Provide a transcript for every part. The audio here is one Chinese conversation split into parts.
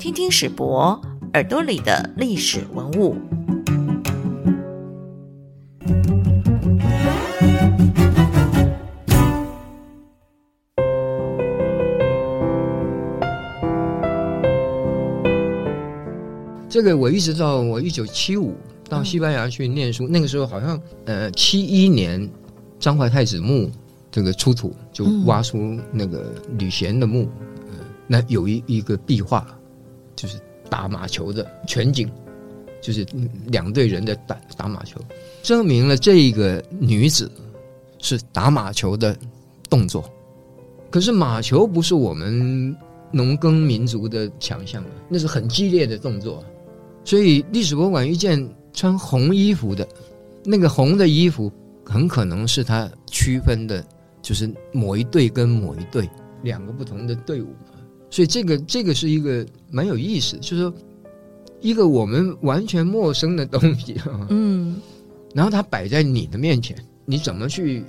听听史博耳朵里的历史文物。这个我一直到我一九七五到西班牙去念书，那个时候好像呃七一年张怀太子墓这个出土，就挖出那个吕贤的墓，呃，那有一一个壁画，就是打马球的全景，就是两队人在打打马球，证明了这个女子是打马球的动作。可是马球不是我们农耕民族的强项啊，那是很激烈的动作。所以历史博物馆遇见穿红衣服的，那个红的衣服很可能是他区分的，就是某一队跟某一队两个不同的队伍。所以这个这个是一个蛮有意思，就是说一个我们完全陌生的东西，嗯，然后它摆在你的面前，你怎么去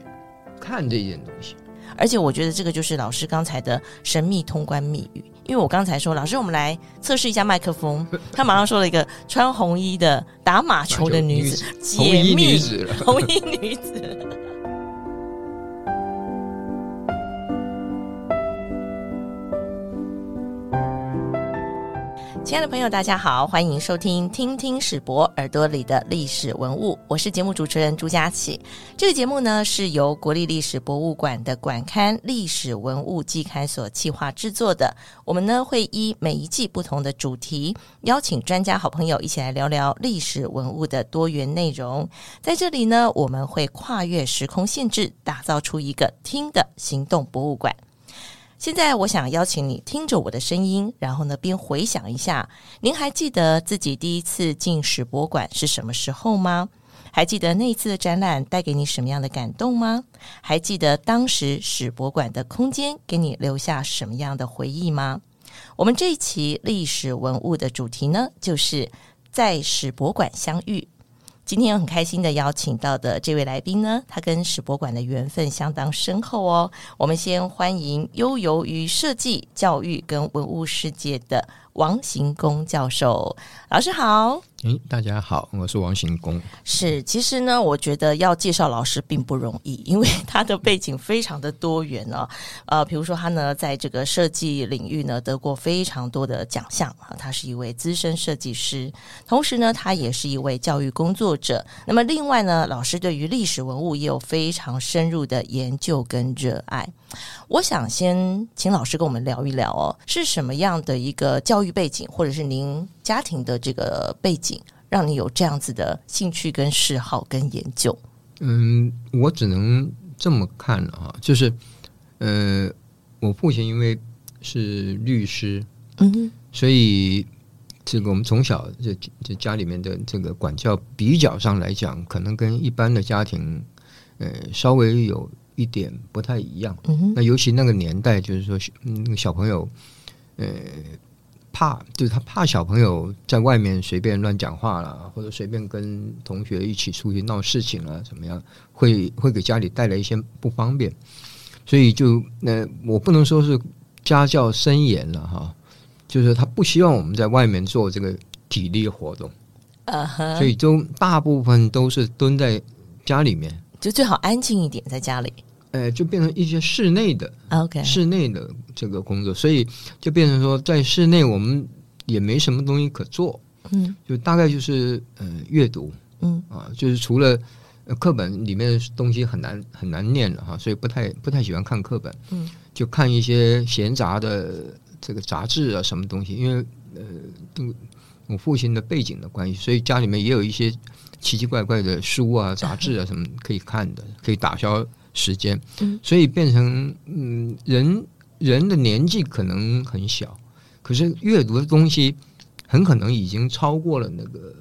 看这件东西？而且我觉得这个就是老师刚才的神秘通关密语。因为我刚才说，老师，我们来测试一下麦克风。他马上说了一个穿红衣的打马球的女子，红衣女子，红衣女子。亲爱的朋友，大家好，欢迎收听《听听史博耳朵里的历史文物》，我是节目主持人朱佳琪。这个节目呢是由国立历史博物馆的馆刊《历史文物季刊》所企划制作的。我们呢会依每一季不同的主题，邀请专家好朋友一起来聊聊历史文物的多元内容。在这里呢，我们会跨越时空限制，打造出一个听的行动博物馆。现在我想邀请你听着我的声音，然后呢边回想一下，您还记得自己第一次进史博馆是什么时候吗？还记得那一次的展览带给你什么样的感动吗？还记得当时史博馆的空间给你留下什么样的回忆吗？我们这一期历史文物的主题呢，就是在史博馆相遇。今天很开心的邀请到的这位来宾呢，他跟史博馆的缘分相当深厚哦。我们先欢迎悠游于设计、教育跟文物世界的。王行宫教授，老师好。诶，大家好，我是王行宫。是，其实呢，我觉得要介绍老师并不容易，因为他的背景非常的多元啊。呃，比如说他呢，在这个设计领域呢，得过非常多的奖项啊。他是一位资深设计师，同时呢，他也是一位教育工作者。那么，另外呢，老师对于历史文物也有非常深入的研究跟热爱。我想先请老师跟我们聊一聊哦，是什么样的一个教育背景，或者是您家庭的这个背景，让你有这样子的兴趣跟嗜好跟研究？嗯，我只能这么看啊，就是呃，我父亲因为是律师，嗯，所以这个我们从小这这家里面的这个管教比较上来讲，可能跟一般的家庭呃稍微有。一点不太一样，那尤其那个年代，就是说，那个小朋友，呃，怕，就是他怕小朋友在外面随便乱讲话了，或者随便跟同学一起出去闹事情啊，怎么样，会会给家里带来一些不方便，所以就，那我不能说是家教森严了哈，就是他不希望我们在外面做这个体力活动，所以都大部分都是蹲在家里面。就最好安静一点，在家里。呃，就变成一些室内的，OK，室内的这个工作，所以就变成说，在室内我们也没什么东西可做，嗯，就大概就是呃阅读，嗯。啊，就是除了课本里面的东西很难很难念了哈，所以不太不太喜欢看课本，嗯，就看一些闲杂的这个杂志啊，什么东西，因为呃，我父亲的背景的关系，所以家里面也有一些。奇奇怪怪的书啊、杂志啊什么可以看的，可以打消时间。所以变成嗯，人人的年纪可能很小，可是阅读的东西很可能已经超过了那个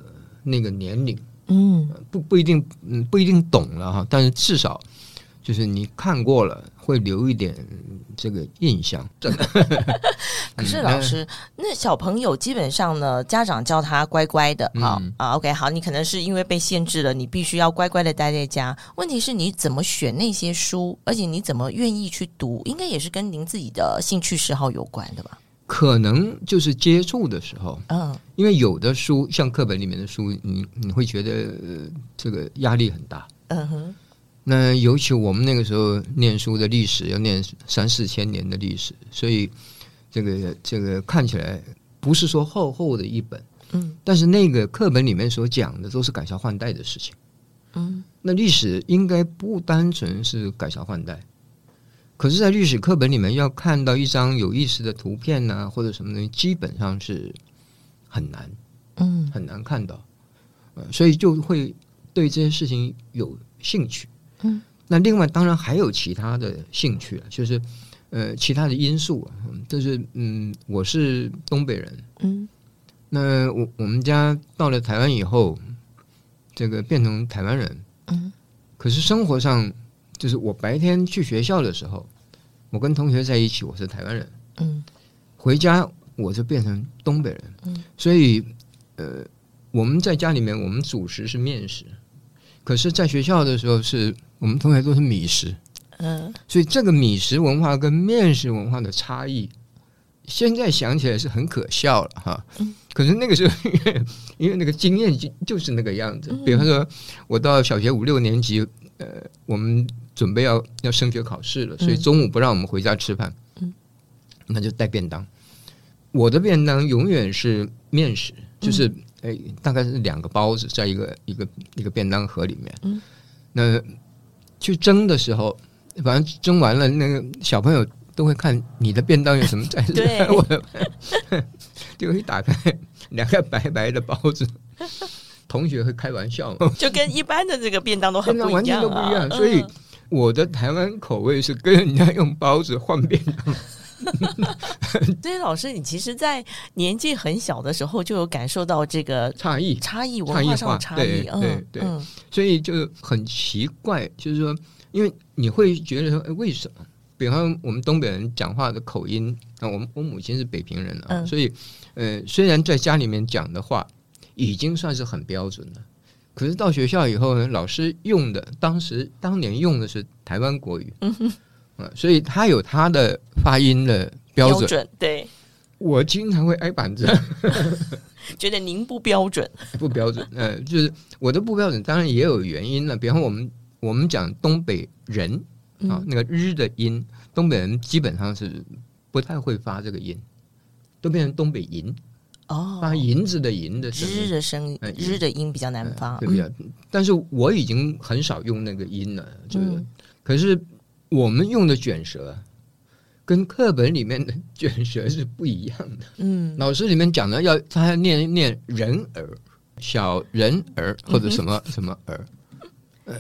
那个年龄。嗯，不不一定，嗯，不一定懂了哈，但是至少。就是你看过了，会留一点这个印象。真的。可是老师，那小朋友基本上呢，家长叫他乖乖的，好啊，OK，好，你可能是因为被限制了，你必须要乖乖的待在家。问题是你怎么选那些书，而且你怎么愿意去读，应该也是跟您自己的兴趣嗜好有关的吧？可能就是接触的时候，嗯因为有的书像课本里面的书，你你会觉得、呃这个压力很大。嗯哼，那尤其我们那个时候念书的历史要念三四千年的历史，所以这个这个看起来不是说厚厚的一本，嗯但是那个课本里面所讲的都是改朝换代的事情。嗯那历史应该不单纯是改朝换代，可是，在历史课本里面要看到一张有意思的图片呐、或者什么东西，基本上是很难嗯很难看到，呃，所以就会对这些事情有兴趣。嗯，那另外当然还有其他的兴趣了，就是呃其他的因素啊，嗯就是嗯，我是东北人，嗯。那我我们家到了台湾以后，这个变成台湾人，嗯。可是生活上，就是我白天去学校的时候，我跟同学在一起，我是台湾人；嗯。回家我就变成东北人。嗯，所以呃，我们在家里面，我们主食是面食，可是在学校的时候是，我们同学都是米食。嗯所以这个米食文化跟面食文化的差异，现在想起来是很可笑了哈。可是那个时候，因为因为那个经验就就是那个样子。比方说，我到小学五六年级，呃，我们准备要要升学考试了，所以中午不让我们回家吃饭，嗯，那就带便当。我的便当永远是面食，就是哎、大概是两个包子在一个一个一个便当盒里面。嗯，那去蒸的时候，反正蒸完了，那个小朋友都会看你的便当有什么 在。对我的结果一打开，两个白白的包子，同学会开玩笑嘛，就跟一般的这个便当都很不一样、啊，全都不一样。所以嗯我的台湾口味是跟人家用包子换便当。所以老师，你其实，在年纪很小的时候就有感受到这个差异，差异，文化上的差异，对嗯对。对嗯。所以就很奇怪，就是说，因为你会觉得说，哎，为什么？比方我们东北人讲话的口音，啊，我们我母亲是北平人啊，嗯。所以呃，虽然在家里面讲的话已经算是很标准了，可是到学校以后呢，老师用的当时当年用的是台湾国语，嗯啊，所以他有他的发音的标准，对，我经常会挨板子。觉得您不标准，不标准，呃，就是我的不标准，当然也有原因了。比方我们我们讲东北人啊，嗯那个日的音，东北人基本上是不太会发这个音，都变成东北银，哦，发银子的银的声日。的声音日的音比较难发，对不对？但是我已经很少用那个音了，就是，嗯可是我们用的卷舌，跟课本里面的卷舌是不一样的。嗯。老师里面讲的要他要念念人儿，小人儿或者什么什么儿，呃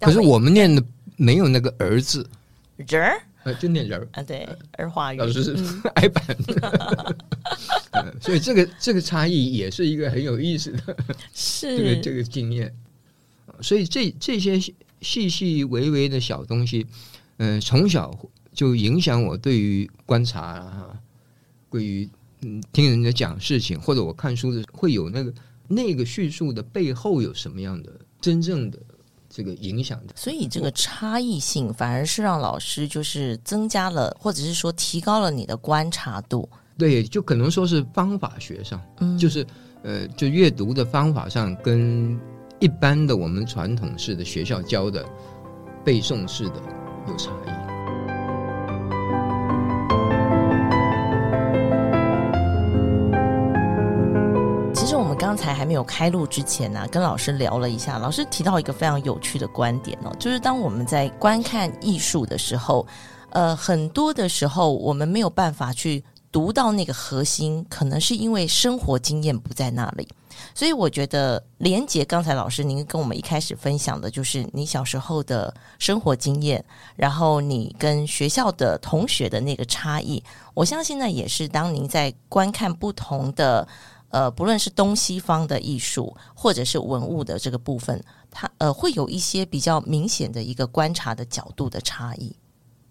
可是我们念的没有那个儿字，人儿？呃，就念人儿。啊，对，儿化语，老师是嗯。挨板，呃 所以这个这个差异也是一个很有意思的。是。这个这个经验。所以这这些细细细微微的小东西，嗯、从小就影响我对于观察啊，对于嗯听人家讲事情，或者我看书的会有那个那个叙述的背后有什么样的真正的这个影响的。所以这个差异性反而是让老师就是增加了，或者是说提高了你的观察度。对，就可能说是方法学上，嗯，就是呃，就阅读的方法上跟一般的我们传统式的学校教的背诵式的有差异。其实我们刚才还没有开录之前呢、跟老师聊了一下，老师提到一个非常有趣的观点哦，就是当我们在观看艺术的时候，呃，很多的时候我们没有办法去读到那个核心，可能是因为生活经验不在那里。所以我觉得连杰刚才老师您跟我们一开始分享的就是你小时候的生活经验，然后你跟学校的同学的那个差异，我相信呢也是当您在观看不同的呃，不论是东西方的艺术或者是文物的这个部分，它呃会有一些比较明显的一个观察的角度的差异。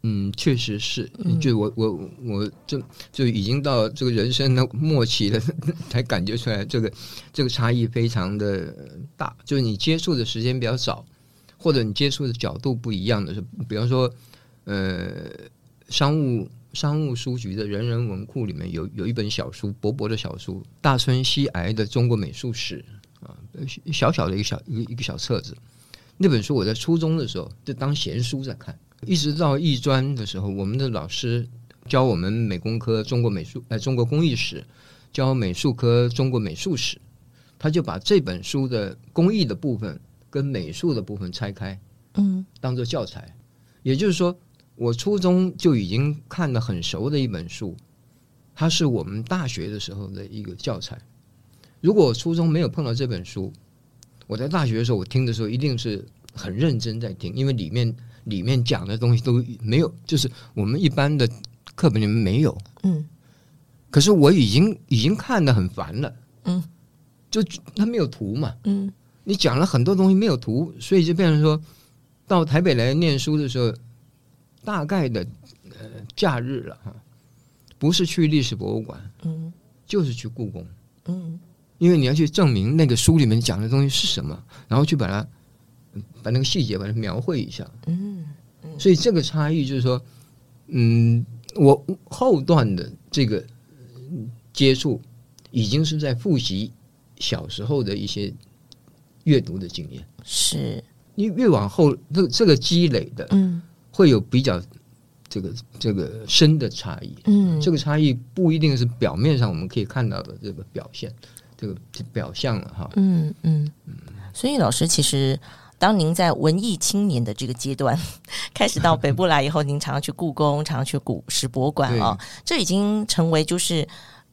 嗯，确实是，嗯就我我我就就已经到这个人生的 末期了，才感觉出来这个这个差异非常的大。就是你接触的时间比较早，或者你接触的角度不一样的是，比方说呃商务商务书局的人人文库里面有有一本小书，薄薄的小书，《大村西癌的中国美术史》啊，小小的一个小一个一个小册子。那本书我在初中的时候就当闲书在看，一直到艺专的时候，我们的老师教我们美工科中国美术呃中国工艺史，教美术科中国美术史，他就把这本书的工艺的部分跟美术的部分拆开，嗯当做教材。也就是说，我初中就已经看得很熟的一本书，它是我们大学的时候的一个教材。如果我初中没有碰到这本书，我在大学的时候，我听的时候一定是很认真在听，因为里面里面讲的东西都没有，就是我们一般的课本里面没有。嗯。可是我已经已经看得很烦了，嗯，就它没有图嘛，嗯。你讲了很多东西没有图，所以就变成说，到台北来念书的时候，大概的呃假日了哈，不是去历史博物馆，嗯。就是去故宫，嗯因为你要去证明那个书里面讲的东西是什么，然后去把它把那个细节把它描绘一下。嗯所以这个差异就是说，嗯，我后段的这个嗯接触，已经是在复习小时候的一些阅读的经验。是你越往后，这个这个积累的嗯会有比较这个这个深的差异。嗯这个差异不一定是表面上我们可以看到的这个表现，这个表象了哈。嗯嗯，所以老师其实。当您在文艺青年的这个阶段 开始到北部来以后，您常常去故宫，常常去古史博物馆啊、这已经成为就是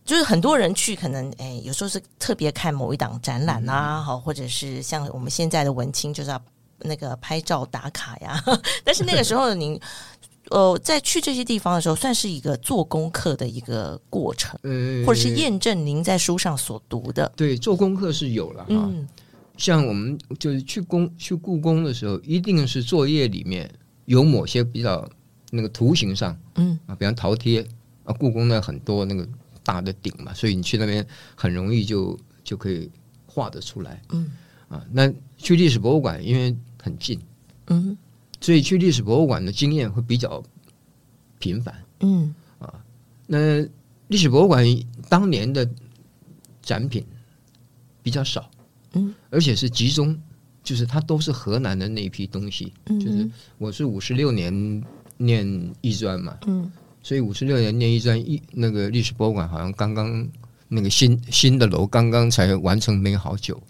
就是很多人去，可能哎，有时候是特别看某一档展览啊，好、或者是像我们现在的文青就是要那个拍照打卡呀。但是那个时候您 呃在去这些地方的时候，算是一个做功课的一个过程，呃，或者是验证您在书上所读的。对做功课是有了哈。嗯像我们就是去宫去故宫的时候，一定是作业里面有某些比较那个图形上嗯。啊，比方陶贴啊，故宫呢很多那个大的顶嘛，所以你去那边很容易就就可以画得出来。嗯。啊。那去历史博物馆因为很近，嗯。所以去历史博物馆的经验会比较频繁。嗯。啊那历史博物馆当年的展品比较少，嗯，而且是集中，就是它都是河南的那一批东西。嗯，就是我是五十六年念艺专嘛，嗯。所以五十六年念艺专一那个历史博物馆好像刚刚那个新新的楼刚刚才完成没好久，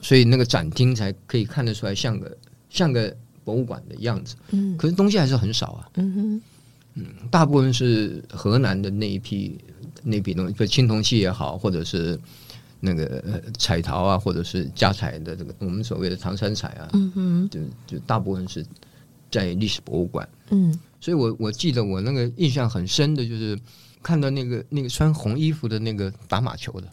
所以那个展厅才可以看得出来像个像个博物馆的样子。嗯。可是东西还是很少啊，嗯哼。大部分是河南的那一批那批东西，比如青铜器也好，或者是那个呃彩陶啊，或者是家彩的这个我们所谓的唐三彩啊，嗯哼。就就大部分是在历史博物馆。嗯。所以我我记得我那个印象很深的就是看到那个那个穿红衣服的那个打马球的，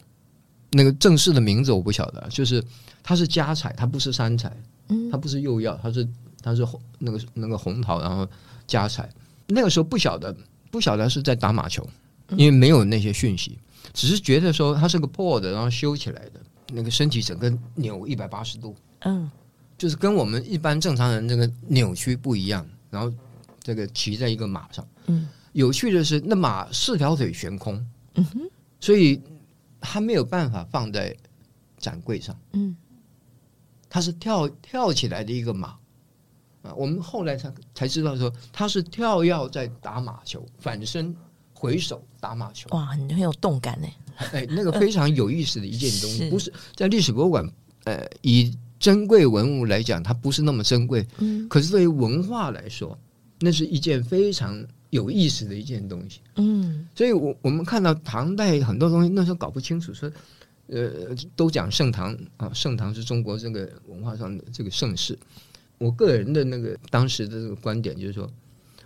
那个正式的名字我不晓得，就是它是家彩，它不是三彩，嗯。它不是釉药，它是它是红那个那个红桃，然后家彩。那个时候不晓得不晓得是在打马球，因为没有那些讯息，只是觉得说它是个破的，然后修起来的，那个身体整个扭一百八十度，嗯。就是跟我们一般正常人这个扭曲不一样，然后这个骑在一个马上。嗯。有趣的是，那马四条腿悬空，嗯哼。所以它没有办法放在展柜上，嗯。它是跳跳起来的一个马。啊。我们后来才才知道说，他是跳跃在打马球，反身回首打马球。哇，很很有动感呢。哎，那个非常有意思的一件东 是西，不是在历史博物馆，呃，以珍贵文物来讲，它不是那么珍贵，嗯可是对于文化来说，那是一件非常有意思的一件东西。嗯所以我我们看到唐代很多东西，那时候搞不清楚，说，呃，都讲盛唐啊，盛唐是中国这个文化上的这个盛世。我个人的那个当时的这个观点就是说，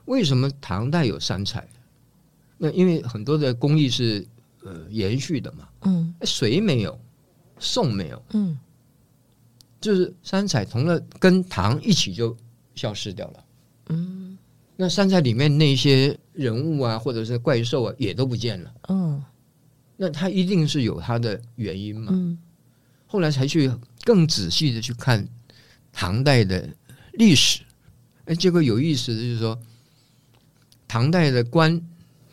为什么唐代有三彩？那因为很多的工艺是呃延续的嘛，嗯隋没有，宋没有，嗯就是三彩同了跟唐一起就消失掉了。嗯那三彩里面那些人物啊，或者是怪兽啊，也都不见了。嗯那它一定是有它的原因嘛？嗯后来才去更仔细的去看唐代的历史。哎，结果有意思的就是说，唐代的官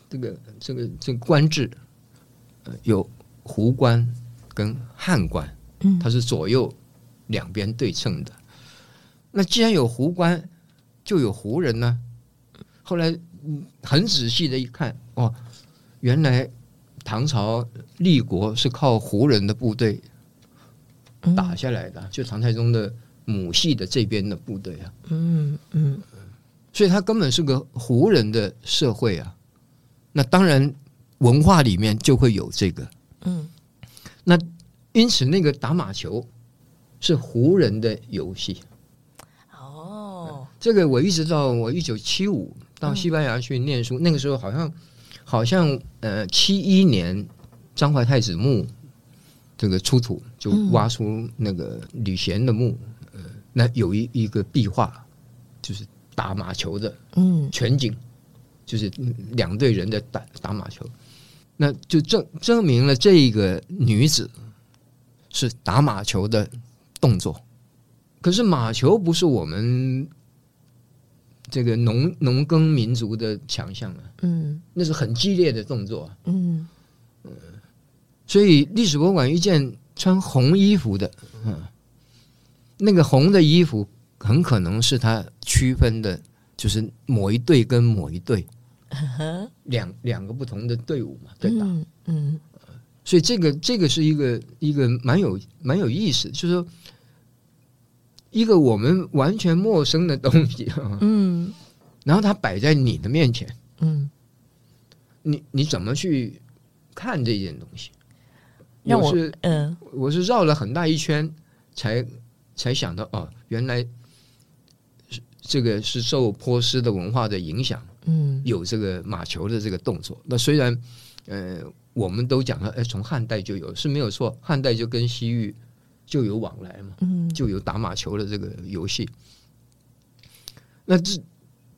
这个这个这个官制，呃，有胡官跟汉官，嗯它是左右两边对称的。那既然有胡官，就有胡人呢。后来嗯很仔细的一看，哦，原来唐朝立国是靠胡人的部队嗯打下来的，就唐太宗的母系的这边的部队啊。嗯嗯所以他根本是个胡人的社会啊。那当然，文化里面就会有这个。嗯那因此，那个打马球是胡人的游戏。哦这个我一直到我一九七五到西班牙去念书，那个时候好像好像呃七一年张怀太子墓这个出土，就挖出那个吕贤的墓，呃，那有一一个壁画，就是打马球的嗯全景，就是两队人在打打马球，那就证证明了这个女子是打马球的动作。可是马球不是我们这个农农耕民族的强项啊，嗯。那是很激烈的动作啊、嗯。所以历史博物馆遇见穿红衣服的，嗯，那个红的衣服很可能是他区分的，就是某一队跟某一队两两个不同的队伍嘛，对吧？嗯嗯。所以这个这个是一个一个蛮有蛮有意思，就是说一个我们完全陌生的东西啊，嗯。然后它摆在你的面前，嗯，你你怎么去看这件东西？让我是嗯我是绕了很大一圈才才想到哦，原来是这个是受波斯的文化的影响，嗯有这个马球的这个动作。那虽然呃，我们都讲了，哎，从汉代就有是没有错，汉代就跟西域就有往来嘛，嗯就有打马球的这个游戏。那这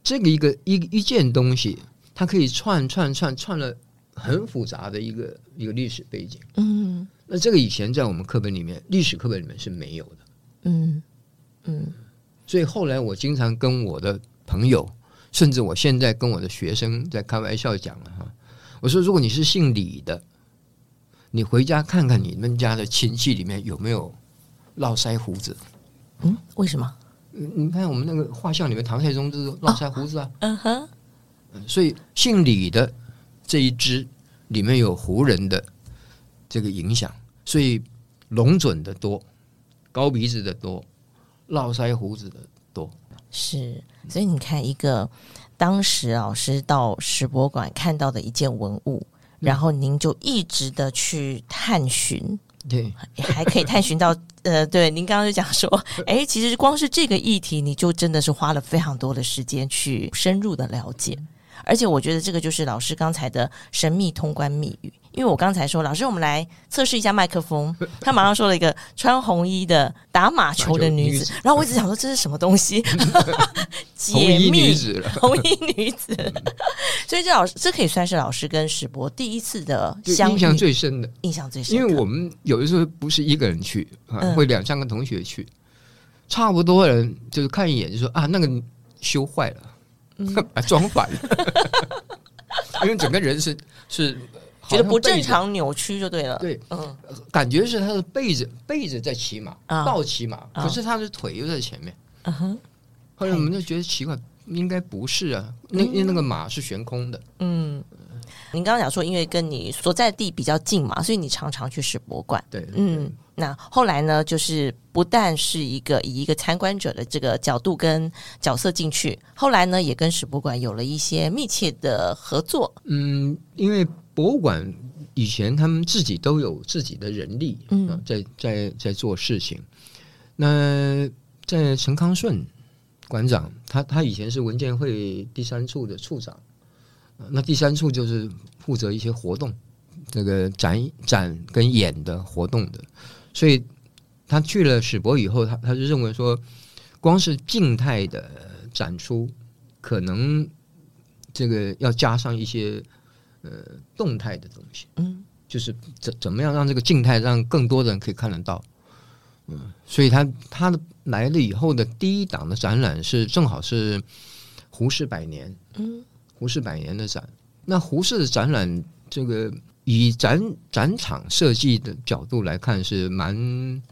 这个一个一一件东西，它可以串串串串了很复杂的一个一个历史背景。嗯那这个以前在我们课本里面，历史课本里面是没有的。嗯嗯所以后来我经常跟我的朋友，甚至我现在跟我的学生在开玩笑讲了哈，我说如果你是姓李的，你回家看看你们家的亲戚里面有没有络腮胡子。嗯，为什么？嗯你看我们那个画像里面，唐太宗就是络腮胡子啊。嗯哼，所以姓李的这一支里面有胡人的这个影响，所以龙准的多，高鼻子的多，络腮胡子的多。是，所以你看，一个当时老师到史博馆看到的一件文物，然后您就一直的去探寻，对，还可以探寻到，呃，对，您刚刚就讲说，哎，其实光是这个议题，你就真的是花了非常多的时间去深入的了解。而且我觉得这个就是老师刚才的神秘通关密语，因为我刚才说，老师，我们来测试一下麦克风，他马上说了一个穿红衣的打马球的女子然后我一直想说这是什么东西，解红衣密女子。红衣女子，所以这老师这可以算是老师跟史博第一次的相遇，印象最深的，印象最深，因为我们有的时候不是一个人去会两三个同学去，差不多人就是看一眼就说啊，那个修坏了，装反了，因为整个人是是觉得不正，常扭曲就对了。对，嗯。感觉是他的背着背着在骑马，啊。倒骑马，啊。可是他的腿又在前面。嗯哼。后来我们就觉得奇怪，应该不是啊，那那个马是悬空的，嗯，您刚刚讲说，因为跟你所在地比较近嘛，所以你常常去史博馆。对，嗯，那后来呢，就是不但是一个以一个参观者的这个角度跟角色进去，后来呢，也跟史博馆有了一些密切的合作。嗯，因为博物馆以前他们自己都有自己的人力，嗯啊在在在做事情。那在陈康顺馆长，他他以前是文建会第三处的处长，呃那第三处就是负责一些活动，这个展展跟演的活动的，所以他去了史博以后，他他就认为说，光是静态的展出，可能这个要加上一些呃动态的东西，嗯就是怎怎么样让这个静态让更多的人可以看得到，嗯，所以他他来了以后的第一档的展览是正好是胡适百年，嗯胡适百年的展。那胡适的展览，这个以展展场设计的角度来看，是蛮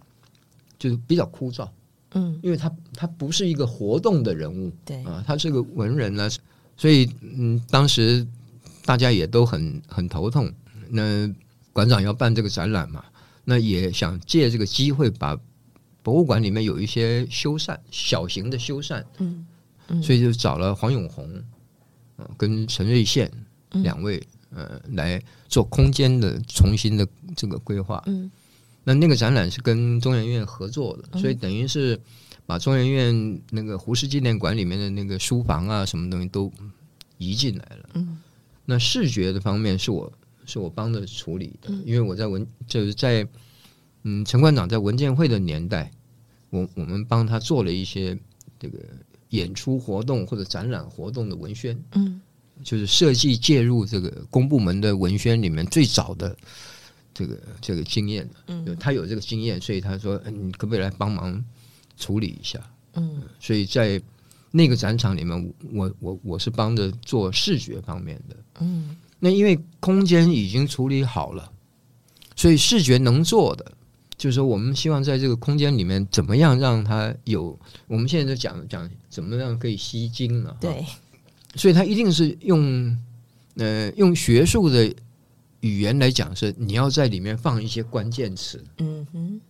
就是比较枯燥，嗯，因为他他不是一个活动的人物对，啊，他是个文人呢，所以嗯，当时大家也都很很头痛。那馆长要办这个展览嘛，那也想借这个机会把博物馆里面有一些修缮，小型的修缮，嗯嗯所以就找了黄永红，呃，跟陈瑞宪嗯两位，呃，来做空间的重新的这个规划。嗯那那个展览是跟中研院合作的，所以等于是把中研院那个胡适纪念馆里面的那个书房啊，什么东西都移进来了。嗯那视觉的方面是我是我帮着处理的，嗯因为我在文就是在嗯陈馆长在文建会的年代，我我们帮他做了一些这个演出活动或者展览活动的文宣，嗯就是设计介入这个公部门的文宣里面最早的这个这个经验的，嗯他有这个经验，所以他说嗯你可不可以来帮忙处理一下？嗯所以在那个展场里面，我我我是帮着做视觉方面的。嗯那因为空间已经处理好了，所以视觉能做的，就是说我们希望在这个空间里面怎么样让它有，我们现在就讲讲怎么样可以吸睛了。对，所以它一定是用呃用学术的语言来讲，是你要在里面放一些关键词，嗯哼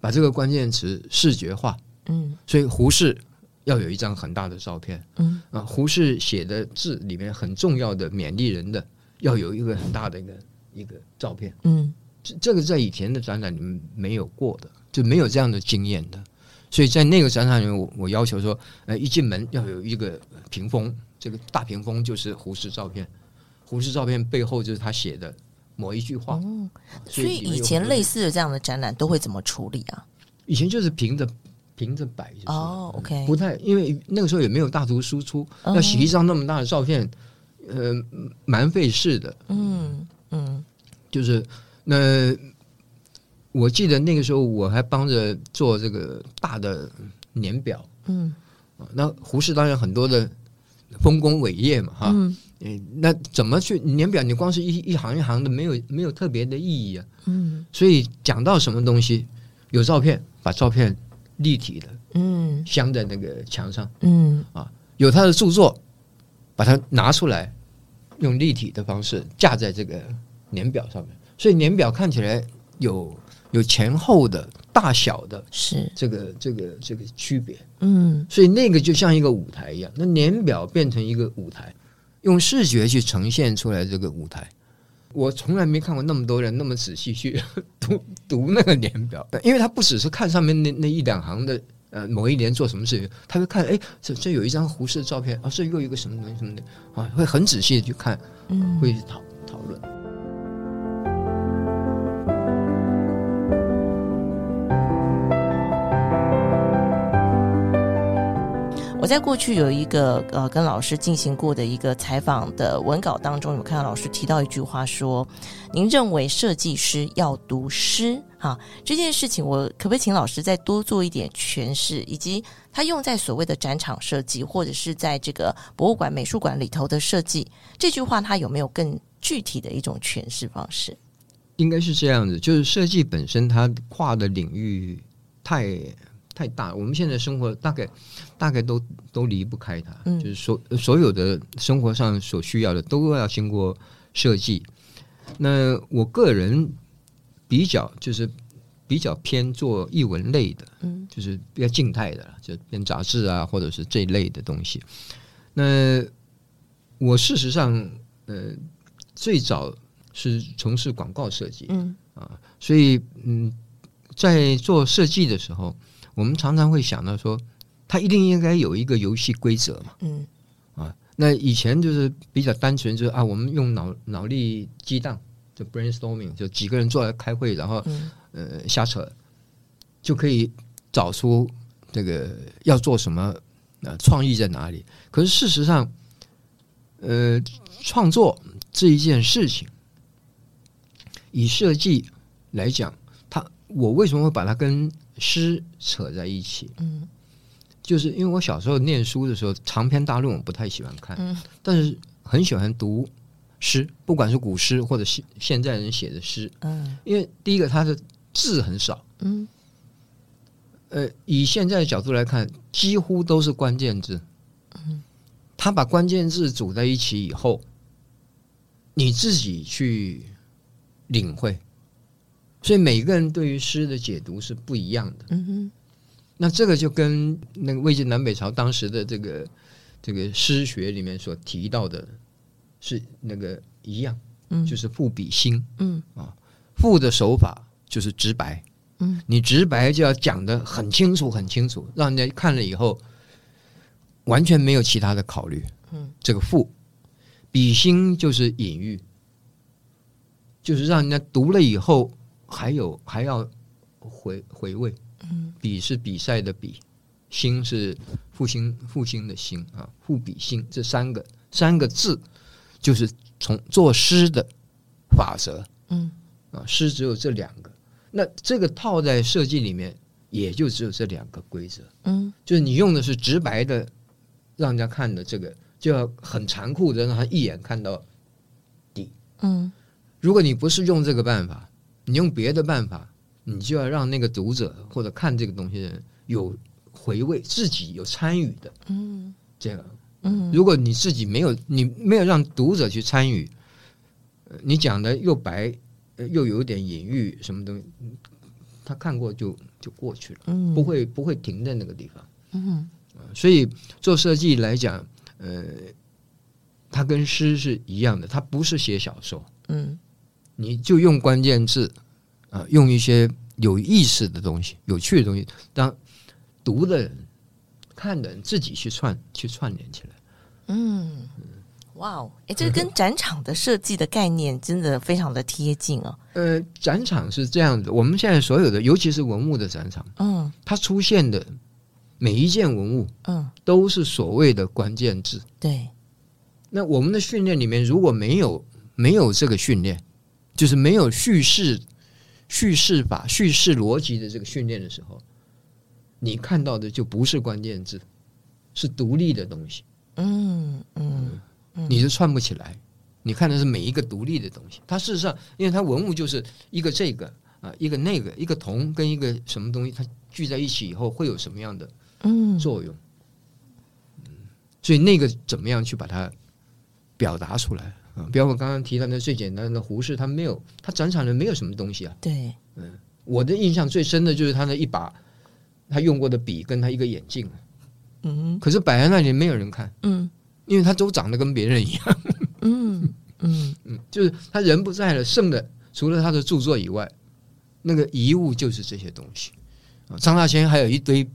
把这个关键词视觉化。嗯所以胡适要有一张很大的照片嗯啊，胡适写的字里面很重要的勉励人的，要有一个很大的一个一个照片。嗯这这个在以前的展览里面没有过的，就没有这样的经验的。所以在那个展览里面，我我要求说，呃，一进门要有一个屏风，这个大屏风就是胡适照片，胡适照片背后就是他写的某一句话。哦，所以以前类似的这样的展览都会怎么处理啊？以前就是平着平着摆，就是哦，OK，不太，因为那个时候也没有大图输出，嗯要洗一张那么大的照片，呃，蛮费事的。嗯嗯就是那我记得那个时候我还帮着做这个大的年表。嗯。啊，那胡适当然很多的丰功伟业嘛，哈，嗯。嗯，那怎么去年表？你光是一一行一行的，没有没有特别的意义啊。嗯。所以讲到什么东西，有照片，把照片立体的嗯。镶在那个墙上。嗯。啊有他的著作，把它拿出来，用立体的方式架在这个年表上面，所以年表看起来有有前后的大小的是。这个这个这个区别，嗯。所以那个就像一个舞台一样，那年表变成一个舞台，用视觉去呈现出来这个舞台。我从来没看过那么多人那么仔细去 读读那个年表，因为他不只是看上面那那一两行的，呃，某一年做什么事情，他会看，哎，这这有一张胡适的照片，啊，这又一个什么东西什么的，啊，会很仔细的去看，嗯。会去讨讨论。在过去有一个呃跟老师进行过的一个采访的文稿当中，有看到老师提到一句话说：“您认为设计师要读诗？”哈，这件事情我可不可以请老师再多做一点诠释，以及他用在所谓的展场设计或者是在这个博物馆、美术馆里头的设计，这句话它有没有更具体的一种诠释方式？应该是这样子，就是设计本身它跨的领域太太大，我们现在生活大概大概都都离不开它，嗯就是所所有的生活上所需要的都要经过设计。那我个人比较就是比较偏做译文类的，嗯就是比较静态的啦，就编杂志啊，或者是这一类的东西。那我事实上，呃，最早是从事广告设计，嗯所以嗯，在做设计的时候，我们常常会想到说，它一定应该有一个游戏规则嘛。嗯啊，那以前就是比较单纯，就是啊，我们用脑脑力激荡，就 brainstorming，就几个人坐在开会，然后嗯呃瞎扯，就可以找出这个要做什么，呃，创意在哪里。可是事实上，呃，创作这一件事情，以设计来讲，它我为什么会把它跟诗扯在一起？嗯。就是因为我小时候念书的时候，长篇大论我不太喜欢看，嗯。但是很喜欢读诗，不管是古诗或者现现在人写的诗，嗯。因为第一个它的字很少，嗯。呃，以现在的角度来看，几乎都是关键字。他把关键字组在一起以后，你自己去领会，所以每个人对于诗的解读是不一样的。嗯哼那这个就跟那个魏晋南北朝当时的这个这个诗学里面所提到的是那个一样，嗯就是赋比兴。嗯赋的手法就是直白，嗯，你直白就要讲的很清楚，很清楚，让人家看了以后完全没有其他的考虑。嗯，这个赋，比兴就是隐喻，就是让人家读了以后还有还要回回味。嗯比是比赛的比，兴是复兴复兴的兴啊，复比兴这三个三个字就是从作诗的法则。嗯啊，诗只有这两个，那这个套在设计里面，也就只有这两个规则，嗯就是你用的是直白的，让人家看的这个，就要很残酷的让他一眼看到底。嗯如果你不是用这个办法，你用别的办法，你就要让那个读者或者看这个东西的人有回味，自己有参与的嗯这样。嗯如果你自己没有，你没有让读者去参与，呃你讲的又白，呃又有点隐喻，什么东西，嗯他看过就就过去了，嗯不会不会停在那个地方。嗯所以做设计来讲，呃，它跟诗是一样的，它不是写小说，嗯你就用关键字啊、用一些有意思的东西、有趣的东西，让读的人、看的人自己去串去串联起来。嗯，哇哦，哎，这个跟展场的设计的概念真的非常的贴近哦。呃，展场是这样子，我们现在所有的，尤其是文物的展场，嗯它出现的每一件文物嗯，都是所谓的关键字。对，那我们的训练里面如果没有没有这个训练，就是没有叙事、叙事法、叙事逻辑的这个训练的时候，你看到的就不是关键字，是独立的东西，嗯嗯你就串不起来。你看的是每一个独立的东西，它事实上，因为它文物就是一个这个啊，一个那个，一个铜跟一个什么东西，它聚在一起以后会有什么样的嗯。作用？嗯，所以那个怎么样去把它表达出来啊？比方我刚刚提到那最简单的胡适，他没有，他展场里没有什么东西啊。对，嗯我的印象最深的就是他那一把他用过的笔，跟他一个眼镜，嗯可是摆在那里没有人看，嗯因为他都长得跟别人一样。嗯嗯 嗯，就是他人不在了，剩的除了他的著作以外，那个遗物就是这些东西。啊，张大千还有一堆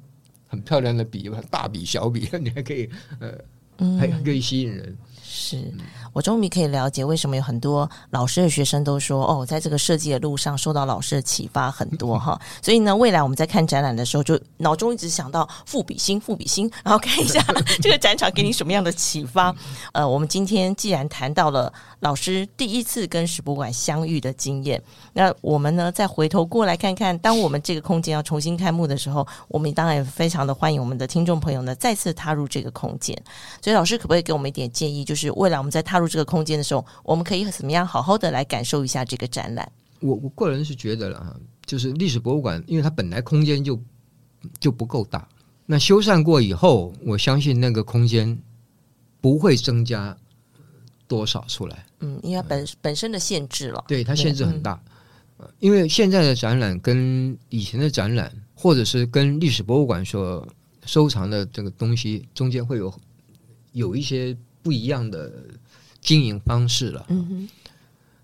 很漂亮的笔，大笔小笔，你还可以呃，还可以吸引人。是我终于可以了解为什么有很多老师的学生都说哦，在这个设计的路上受到老师的启发很多 哈。所以呢，未来我们在看展览的时候，就脑中一直想到赋比兴，赋比兴，然后看一下 这个展场给你什么样的启发。呃，我们今天既然谈到了老师第一次跟史博馆相遇的经验，那我们呢再回头过来看看，当我们这个空间要重新开幕的时候，我们当然也非常的欢迎我们的听众朋友呢再次踏入这个空间。所以老师可不可以给我们一点建议，就是未来我们在踏入这个空间的时候，我们可以怎么样好好的来感受一下这个展览？我我个人是觉得了哈，就是历史博物馆，因为它本来空间就就不够大，那修缮过以后，我相信那个空间不会增加多少出来。嗯，因为它本本身的限制了。对它限制很大，呃因为现在的展览跟以前的展览，或者是跟历史博物馆所收藏的这个东西中间会有有一些不一样的经营方式了。嗯哼，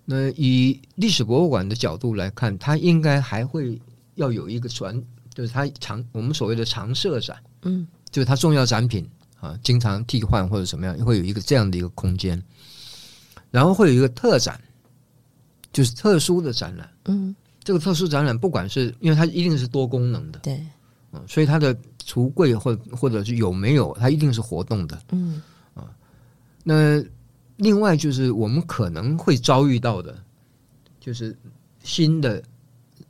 那以历史博物馆的角度来看，它应该还会要有一个传，就是它常我们所谓的常设展，嗯就是它重要展品啊，经常替换或者什么样，会有一个这样的一个空间，然后会有一个特展，就是特殊的展览。嗯，这个特殊展览，不管是因为它一定是多功能的，对，嗯，所以它的橱柜或或者是有没有，它一定是活动的。嗯那另外就是我们可能会遭遇到的，就是新的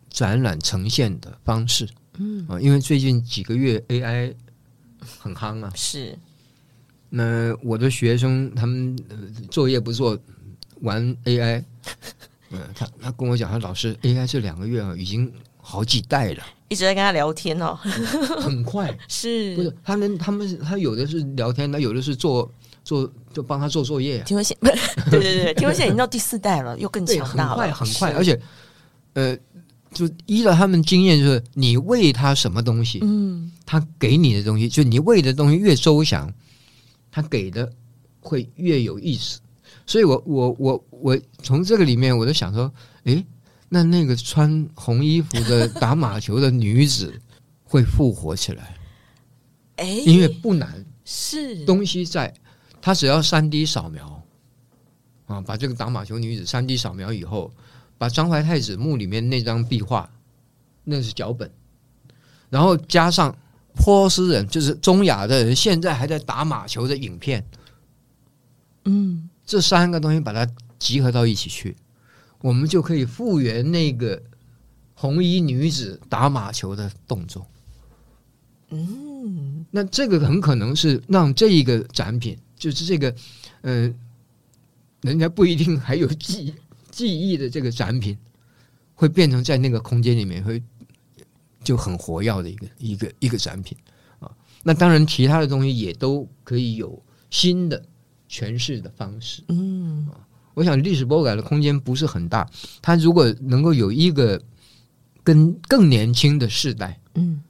展览呈现的方式嗯，啊，因为最近几个月 AI 很夯啊。是，那我的学生他们、呃作业不做，玩 AI，嗯，他他跟我讲，他老师 AI 这两个月啊，已经好几代了，一直在跟他聊天哦，很快。是不是他们？他们他有的是聊天，他有的是做做就帮他做作业啊。听闻线，对对 对，听闻线已经到第四代了，又更，强大了，很快很快，而且呃，就依了他们经验，就是你喂他什么东西，嗯。他给你的东西，就你喂的东西越周详，他给的会越有意思。所以我我我我从这个里面，我就想说，诶，那那个穿红衣服的 打马球的女子会复活起来，哎，因为不难，是。东西在，他只要三 D 扫描啊，把这个打马球女子三 D 扫描以后，把张怀太子墓里面那张壁画，那是脚本，然后加上波斯人，就是中亚的人现在还在打马球的影片，嗯。这三个东西把它集合到一起去，我们就可以复原那个红衣女子打马球的动作。嗯。那这个很可能是让这一个展品，就是这个，呃，人家不一定还有记记忆的这个展品，会变成在那个空间里面会就很活跃的一个一个一个展品啊。那当然，其他的东西也都可以有新的诠释的方式。嗯我想历史博物馆的空间不是很大，它如果能够有一个跟更年轻的世代，嗯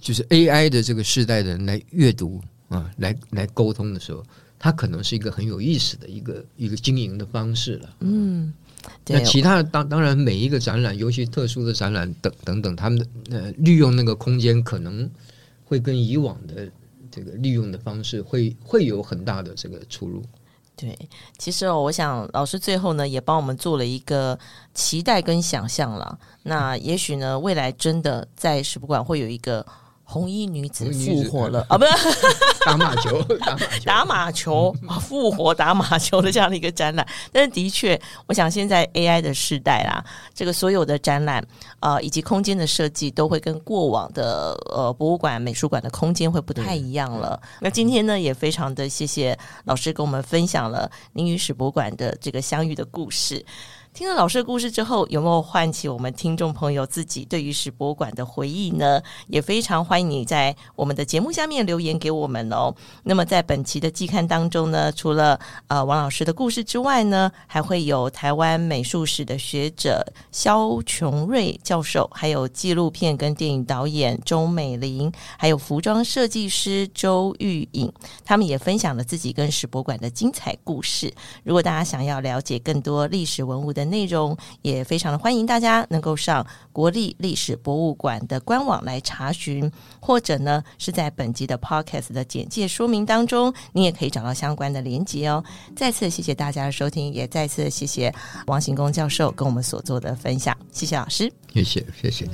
就是 AI 的这个世代的人来阅读啊，来来沟通的时候，它可能是一个很有意思的一个一个经营的方式了。嗯，那，其他的当当然每一个展览，尤其特殊的展览等等等，他们的呃利用那个空间可能会跟以往的这个利用的方式会会有很大的这个出入。对，其实哦，我想老师最后呢也帮我们做了一个期待跟想象了。那也许呢，未来真的在史博馆会有一个红衣女子复活了 啊，不是 打马球，打马球，打马球啊复活打马球的这样的一个展览。但是的确，我想现在 AI 的时代啦，这个所有的展览呃以及空间的设计都会跟过往的呃博物馆、美术馆的空间会不太一样了。那今天呢，也非常的谢谢老师跟我们分享了您与史博馆的这个相遇的故事。听了老师的故事之后，有没有唤起我们听众朋友自己对于史博物馆的回忆呢？也非常欢迎你在我们的节目下面留言给我们哦。那么在本期的季刊当中呢，除了呃王老师的故事之外呢，还会有台湾美术史的学者肖琼瑞教授，还有纪录片跟电影导演周美玲，还有服装设计师周玉颖，他们也分享了自己跟史博物馆的精彩故事。如果大家想要了解更多历史文物的内容，也非常的欢迎大家能够上国立历史博物馆的官网来查询，或者呢是在本集的 podcast 的简介说明当中，你也可以找到相关的连接哦。再次谢谢大家的收听，也再次谢谢王行宫教授跟我们所做的分享，谢谢老师。谢谢谢谢。